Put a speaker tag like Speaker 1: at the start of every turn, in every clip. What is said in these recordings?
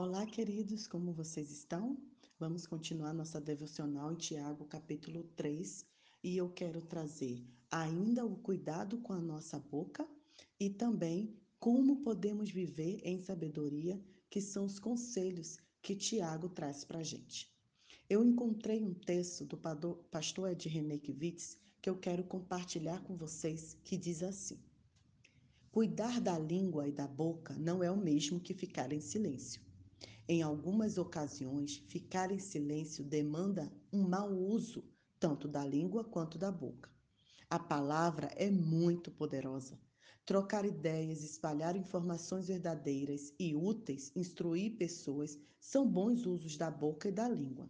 Speaker 1: Olá, queridos, como vocês estão? Vamos continuar nossa devocional em Tiago, capítulo 3, e eu quero trazer ainda o cuidado com a nossa boca e também como podemos viver em sabedoria, que são os conselhos que Tiago traz para a gente. Eu encontrei um texto do pastor Ed René Kivitz que eu quero compartilhar com vocês, que diz assim: Cuidar da língua e da boca não é o mesmo que ficar em silêncio. Em algumas ocasiões, ficar em silêncio demanda um mau uso tanto da língua quanto da boca. A palavra é muito poderosa. Trocar ideias, espalhar informações verdadeiras e úteis, instruir pessoas são bons usos da boca e da língua.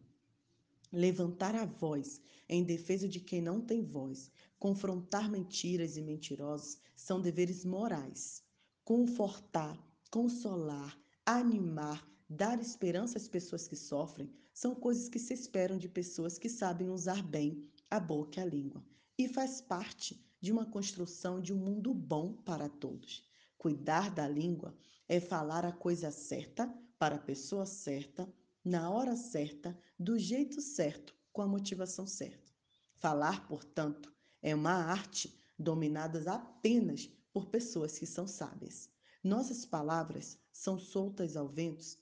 Speaker 1: Levantar a voz em defesa de quem não tem voz, confrontar mentiras e mentirosos são deveres morais. Confortar, consolar, animar, Dar esperança às pessoas que sofrem são coisas que se esperam de pessoas que sabem usar bem a boca e a língua, e faz parte de uma construção de um mundo bom para todos. Cuidar da língua é falar a coisa certa para a pessoa certa, na hora certa, do jeito certo, com a motivação certa. Falar, portanto, é uma arte dominada apenas por pessoas que são sábias. Nossas palavras são soltas ao vento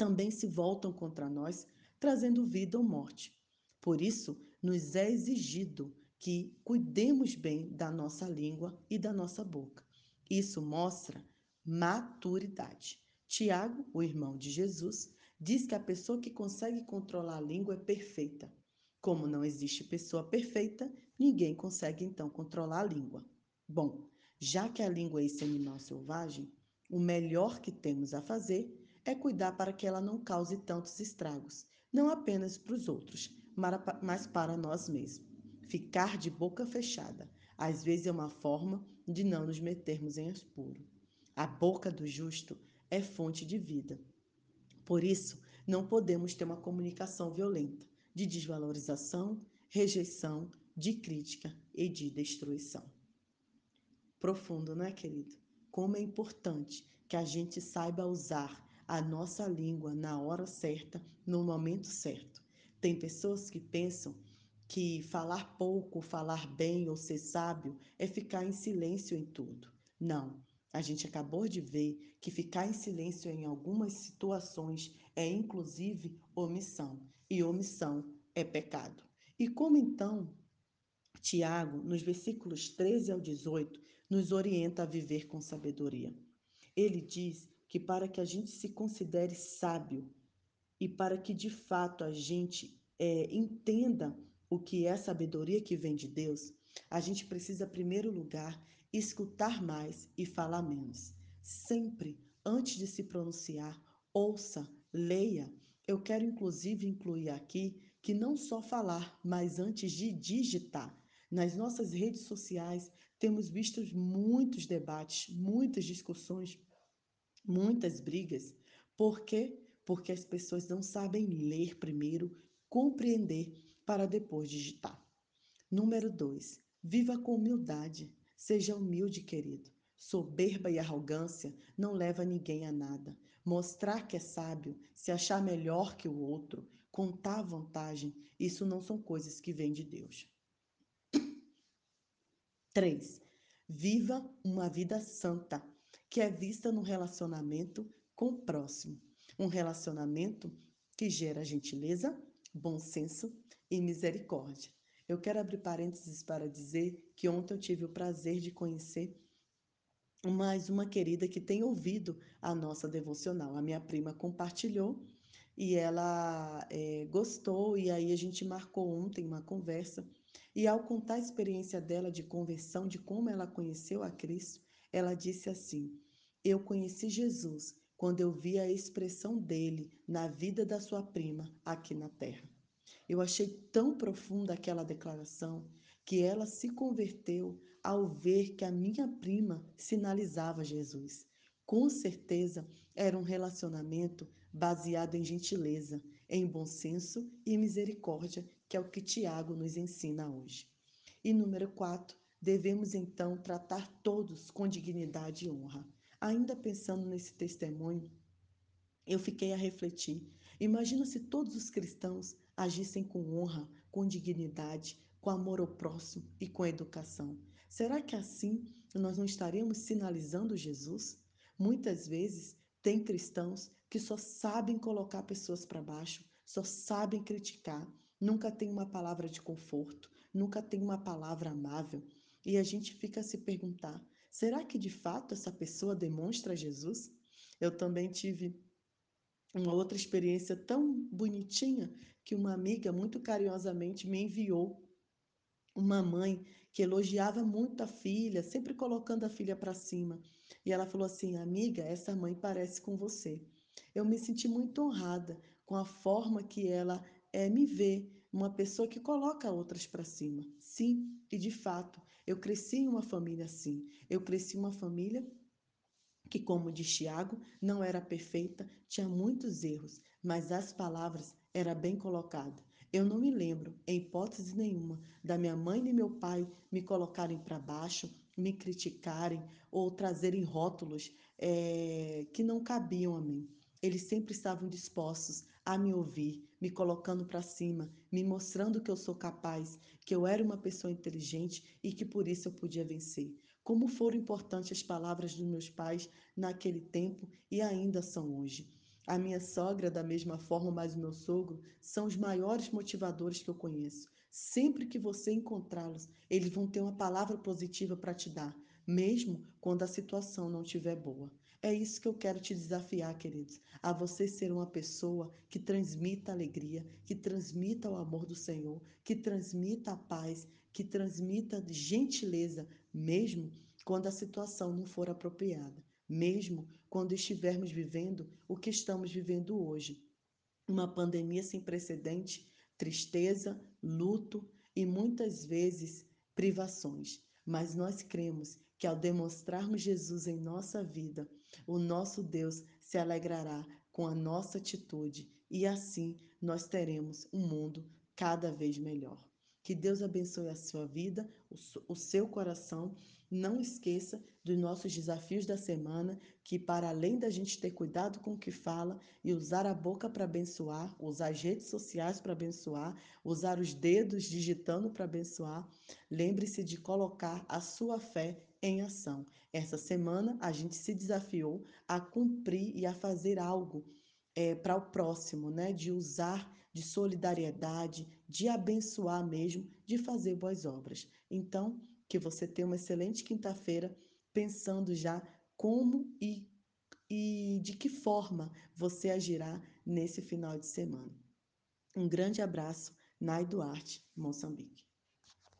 Speaker 1: também se voltam contra nós, trazendo vida ou morte. Por isso, nos é exigido que cuidemos bem da nossa língua e da nossa boca. Isso mostra maturidade. Tiago, o irmão de Jesus, diz que a pessoa que consegue controlar a língua é perfeita. Como não existe pessoa perfeita, ninguém consegue então controlar a língua. Bom, já que a língua é esse animal selvagem, o melhor que temos a fazer é cuidar para que ela não cause tantos estragos, não apenas para os outros, mas para nós mesmos. Ficar de boca fechada, às vezes é uma forma de não nos metermos em espuro. A boca do justo é fonte de vida. Por isso, não podemos ter uma comunicação violenta, de desvalorização, rejeição, de crítica e de destruição. Profundo, não é, querido? Como é importante que a gente saiba usar a nossa língua na hora certa, no momento certo. Tem pessoas que pensam que falar pouco, falar bem ou ser sábio é ficar em silêncio em tudo. Não. A gente acabou de ver que ficar em silêncio em algumas situações é inclusive omissão, e omissão é pecado. E como então Tiago, nos versículos 13 ao 18, nos orienta a viver com sabedoria? Ele diz que para que a gente se considere sábio e para que de fato a gente é, entenda o que é sabedoria que vem de Deus, a gente precisa, em primeiro lugar, escutar mais e falar menos. Sempre, antes de se pronunciar, ouça, leia. Eu quero inclusive incluir aqui que não só falar, mas antes de digitar. Nas nossas redes sociais, temos visto muitos debates, muitas discussões muitas brigas. Por quê? Porque as pessoas não sabem ler primeiro, compreender, para depois digitar. Número 2. Viva com humildade. Seja humilde, querido. Soberba e arrogância não leva ninguém a nada. Mostrar que é sábio, se achar melhor que o outro, contar vantagem, isso não são coisas que vêm de Deus. 3. Viva uma vida santa que é vista no relacionamento com o próximo. Um relacionamento que gera gentileza, bom senso e misericórdia. Eu quero abrir parênteses para dizer que ontem eu tive o prazer de conhecer mais uma querida que tem ouvido a nossa devocional. A minha prima compartilhou e ela é, gostou, e aí a gente marcou ontem uma conversa. E ao contar a experiência dela de conversão, de como ela conheceu a Cristo, ela disse assim: Eu conheci Jesus quando eu vi a expressão dele na vida da sua prima aqui na terra. Eu achei tão profunda aquela declaração que ela se converteu ao ver que a minha prima sinalizava Jesus. Com certeza era um relacionamento baseado em gentileza, em bom senso e misericórdia, que é o que Tiago nos ensina hoje. E número 4, Devemos então tratar todos com dignidade e honra. Ainda pensando nesse testemunho, eu fiquei a refletir. Imagina se todos os cristãos agissem com honra, com dignidade, com amor ao próximo e com educação. Será que assim nós não estaríamos sinalizando Jesus? Muitas vezes tem cristãos que só sabem colocar pessoas para baixo, só sabem criticar, nunca tem uma palavra de conforto, nunca tem uma palavra amável. E a gente fica a se perguntar: será que de fato essa pessoa demonstra Jesus? Eu também tive uma outra experiência tão bonitinha que uma amiga muito carinhosamente me enviou uma mãe que elogiava muito a filha, sempre colocando a filha para cima. E ela falou assim: Amiga, essa mãe parece com você. Eu me senti muito honrada com a forma que ela é, me vê, uma pessoa que coloca outras para cima. Sim, e de fato, eu cresci em uma família assim. Eu cresci em uma família que, como diz Tiago, não era perfeita, tinha muitos erros, mas as palavras era bem colocada. Eu não me lembro, em hipótese nenhuma, da minha mãe e meu pai me colocarem para baixo, me criticarem ou trazerem rótulos é, que não cabiam a mim. Eles sempre estavam dispostos a me ouvir, me colocando para cima, me mostrando que eu sou capaz, que eu era uma pessoa inteligente e que por isso eu podia vencer. Como foram importantes as palavras dos meus pais naquele tempo e ainda são hoje. A minha sogra, da mesma forma, mas o meu sogro, são os maiores motivadores que eu conheço. Sempre que você encontrá-los, eles vão ter uma palavra positiva para te dar, mesmo quando a situação não estiver boa. É isso que eu quero te desafiar, queridos, a você ser uma pessoa que transmita alegria, que transmita o amor do Senhor, que transmita a paz, que transmita gentileza, mesmo quando a situação não for apropriada, mesmo quando estivermos vivendo o que estamos vivendo hoje. Uma pandemia sem precedente, tristeza, luto e muitas vezes privações. Mas nós cremos que ao demonstrarmos Jesus em nossa vida, o nosso Deus se alegrará com a nossa atitude e assim nós teremos um mundo cada vez melhor. Que Deus abençoe a sua vida, o seu coração. Não esqueça dos nossos desafios da semana, que para além da gente ter cuidado com o que fala e usar a boca para abençoar, usar as redes sociais para abençoar, usar os dedos digitando para abençoar, lembre-se de colocar a sua fé em ação. Essa semana a gente se desafiou a cumprir e a fazer algo é, para o próximo, né? De usar de solidariedade, de abençoar mesmo, de fazer boas obras. Então, que você tenha uma excelente quinta-feira, pensando já como e, e de que forma você agirá nesse final de semana. Um grande abraço, Nai Duarte, Moçambique.